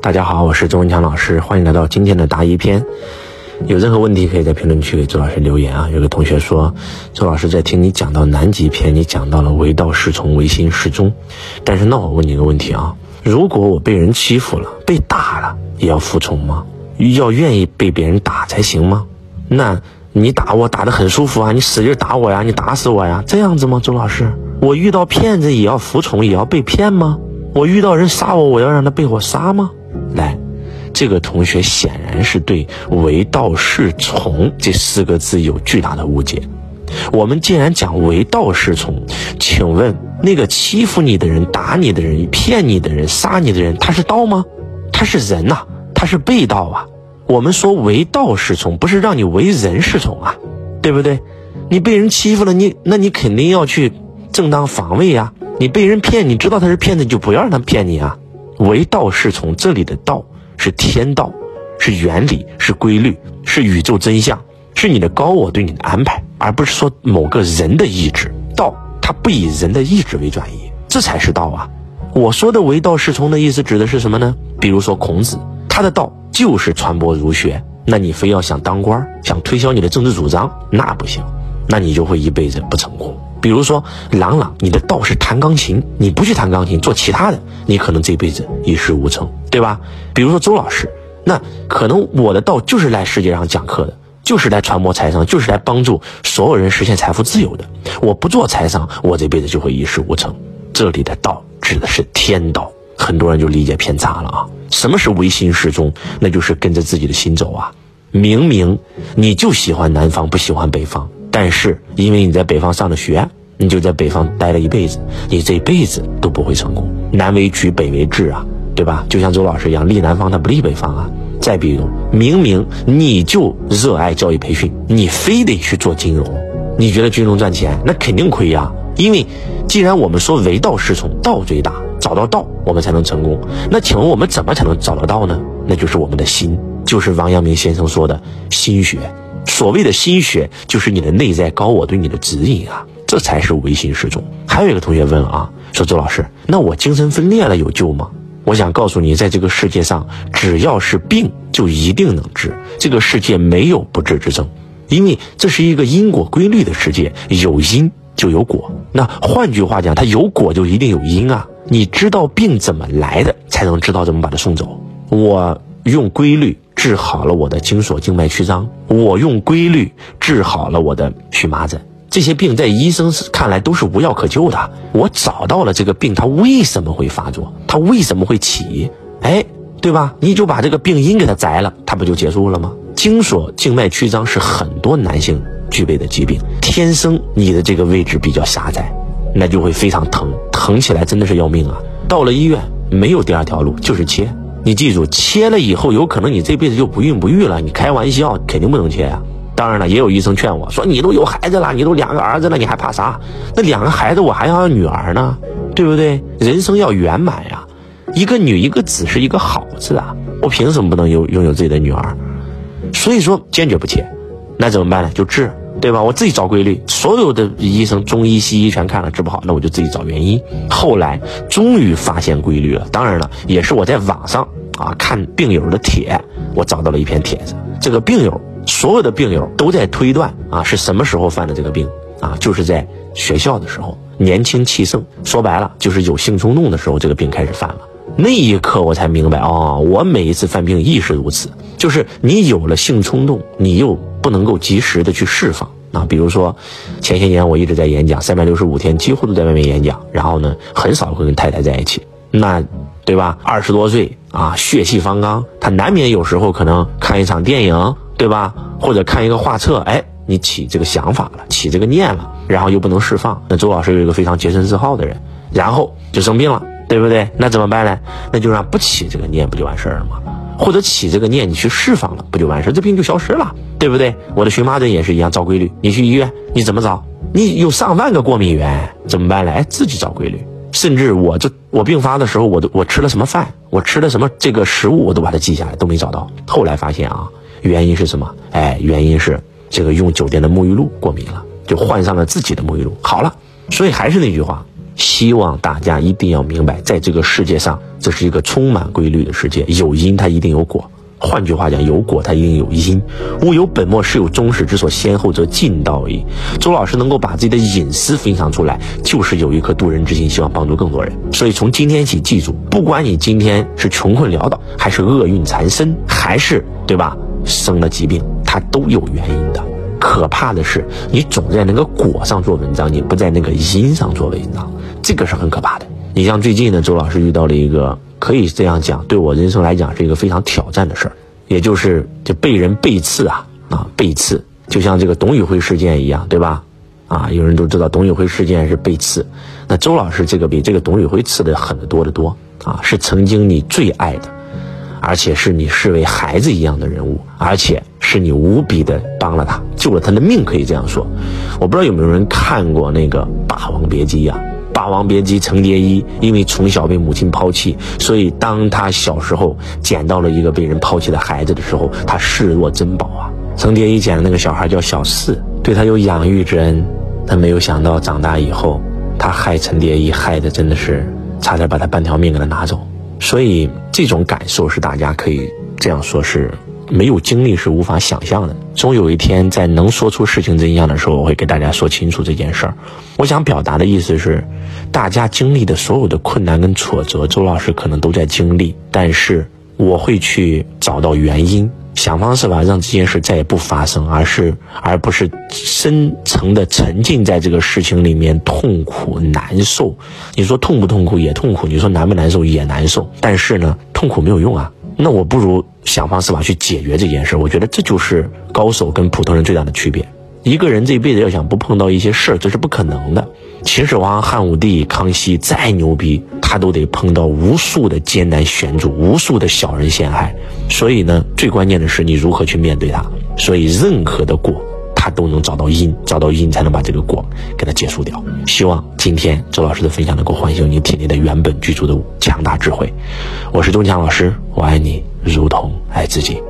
大家好，我是周文强老师，欢迎来到今天的答疑篇。有任何问题可以在评论区给周老师留言啊。有个同学说，周老师在听你讲到南极篇，你讲到了唯道是从，唯心是宗。但是那我问你一个问题啊，如果我被人欺负了，被打了，也要服从吗？要愿意被别人打才行吗？那你打我打得很舒服啊，你使劲打我呀，你打死我呀，这样子吗？周老师，我遇到骗子也要服从，也要被骗吗？我遇到人杀我，我要让他被我杀吗？来，这个同学显然是对“唯道是从”这四个字有巨大的误解。我们既然讲“唯道是从”，请问那个欺负你的人、打你的人、骗你的人、杀你的人，他是道吗？他是人呐，他是被道啊。我们说“唯道是从”，不是让你为人是从啊，对不对？你被人欺负了，你那你肯定要去正当防卫呀。你被人骗，你知道他是骗子，就不要让他骗你啊。唯道是从，这里的道是天道，是原理，是规律，是宇宙真相，是你的高我对你的安排，而不是说某个人的意志。道它不以人的意志为转移，这才是道啊！我说的唯道是从的意思指的是什么呢？比如说孔子，他的道就是传播儒学，那你非要想当官，想推销你的政治主张，那不行，那你就会一辈子不成功。比如说，朗朗，你的道是弹钢琴，你不去弹钢琴，做其他的，你可能这辈子一事无成，对吧？比如说周老师，那可能我的道就是来世界上讲课的，就是来传播财商，就是来帮助所有人实现财富自由的。我不做财商，我这辈子就会一事无成。这里的道指的是天道，很多人就理解偏差了啊。什么是唯心是宗？那就是跟着自己的心走啊。明明你就喜欢南方，不喜欢北方。但是，因为你在北方上的学，你就在北方待了一辈子，你这辈子都不会成功。南为曲，北为治啊，对吧？就像周老师一样，立南方他不立北方啊。再比如，明明你就热爱教育培训，你非得去做金融，你觉得金融赚钱，那肯定亏呀。因为，既然我们说唯道是从，道最大，找到道我们才能成功。那请问我们怎么才能找得到呢？那就是我们的心，就是王阳明先生说的心学。所谓的心学，就是你的内在高我对你的指引啊，这才是唯心是宗。还有一个同学问啊，说周老师，那我精神分裂了有救吗？我想告诉你，在这个世界上，只要是病，就一定能治。这个世界没有不治之症，因为这是一个因果规律的世界，有因就有果。那换句话讲，它有果就一定有因啊。你知道病怎么来的，才能知道怎么把它送走。我用规律。治好了我的经锁静脉曲张，我用规律治好了我的荨麻疹。这些病在医生看来都是无药可救的。我找到了这个病，它为什么会发作？它为什么会起？哎，对吧？你就把这个病因给它摘了，它不就结束了吗？经锁静脉曲张是很多男性具备的疾病，天生你的这个位置比较狭窄，那就会非常疼，疼起来真的是要命啊！到了医院没有第二条路，就是切。你记住，切了以后有可能你这辈子就不孕不育了。你开玩笑，肯定不能切呀。当然了，也有医生劝我说：“你都有孩子了，你都两个儿子了，你还怕啥？那两个孩子我还要要女儿呢，对不对？人生要圆满呀，一个女一个子是一个好字啊。我凭什么不能拥拥有自己的女儿？所以说坚决不切。那怎么办呢？就治。”对吧？我自己找规律，所有的医生、中医、西医全看了治不好，那我就自己找原因。后来终于发现规律了。当然了，也是我在网上啊看病友的帖，我找到了一篇帖子。这个病友，所有的病友都在推断啊是什么时候犯的这个病啊？就是在学校的时候，年轻气盛，说白了就是有性冲动的时候，这个病开始犯了。那一刻我才明白哦，我每一次犯病亦是如此，就是你有了性冲动，你又。不能够及时的去释放啊，比如说，前些年我一直在演讲，三百六十五天几乎都在外面演讲，然后呢，很少会跟太太在一起，那，对吧？二十多岁啊，血气方刚，他难免有时候可能看一场电影，对吧？或者看一个画册，哎，你起这个想法了，起这个念了，然后又不能释放。那周老师有一个非常洁身自好的人，然后就生病了，对不对？那怎么办呢？那就让不起这个念，不就完事儿了吗？或者起这个念，你去释放了，不就完事儿这病就消失了，对不对？我的荨麻疹也是一样，找规律。你去医院，你怎么找？你有上万个过敏源，怎么办呢？哎，自己找规律。甚至我这我病发的时候，我都我吃了什么饭，我吃了什么这个食物，我都把它记下来，都没找到。后来发现啊，原因是什么？哎，原因是这个用酒店的沐浴露过敏了，就换上了自己的沐浴露。好了，所以还是那句话，希望大家一定要明白，在这个世界上，这是一个充满规律的世界，有因它一定有果。换句话讲，有果它一定有因。物有本末，事有终始，之所先后，则近道矣。周老师能够把自己的隐私分享出来，就是有一颗渡人之心，希望帮助更多人。所以从今天起，记住，不管你今天是穷困潦倒，还是厄运缠身，还是对吧，生了疾病，它都有原因的。可怕的是，你总在那个果上做文章，你不在那个因上做文章，这个是很可怕的。你像最近呢，周老师遇到了一个。可以这样讲，对我人生来讲是一个非常挑战的事儿，也就是就被人背刺啊啊背刺，就像这个董宇辉事件一样，对吧？啊，有人都知道董宇辉事件是背刺，那周老师这个比这个董宇辉刺的狠得多得多啊，是曾经你最爱的，而且是你视为孩子一样的人物，而且是你无比的帮了他，救了他的命，可以这样说。我不知道有没有人看过那个《霸王别姬》呀？《霸王别姬》，程蝶衣因为从小被母亲抛弃，所以当他小时候捡到了一个被人抛弃的孩子的时候，他视若珍宝啊。程蝶衣捡的那个小孩叫小四，对他有养育之恩，他没有想到长大以后，他害程蝶衣害的真的是差点把他半条命给他拿走。所以这种感受是大家可以这样说，是。没有经历是无法想象的。终有一天，在能说出事情真相的时候，我会给大家说清楚这件事儿。我想表达的意思是，大家经历的所有的困难跟挫折，周老师可能都在经历，但是我会去找到原因，想方设法让这件事再也不发生，而是而不是深层的沉浸在这个事情里面痛苦难受。你说痛不痛苦也痛苦，你说难不难受也难受，但是呢，痛苦没有用啊。那我不如想方设法去解决这件事。我觉得这就是高手跟普通人最大的区别。一个人这一辈子要想不碰到一些事儿，这是不可能的。秦始皇、汉武帝、康熙再牛逼，他都得碰到无数的艰难险阻，无数的小人陷害。所以呢，最关键的是你如何去面对他。所以任何的果。都能找到因，找到因才能把这个果给它结束掉。希望今天周老师的分享能够唤醒你体内的原本具足的强大智慧。我是钟强老师，我爱你如同爱自己。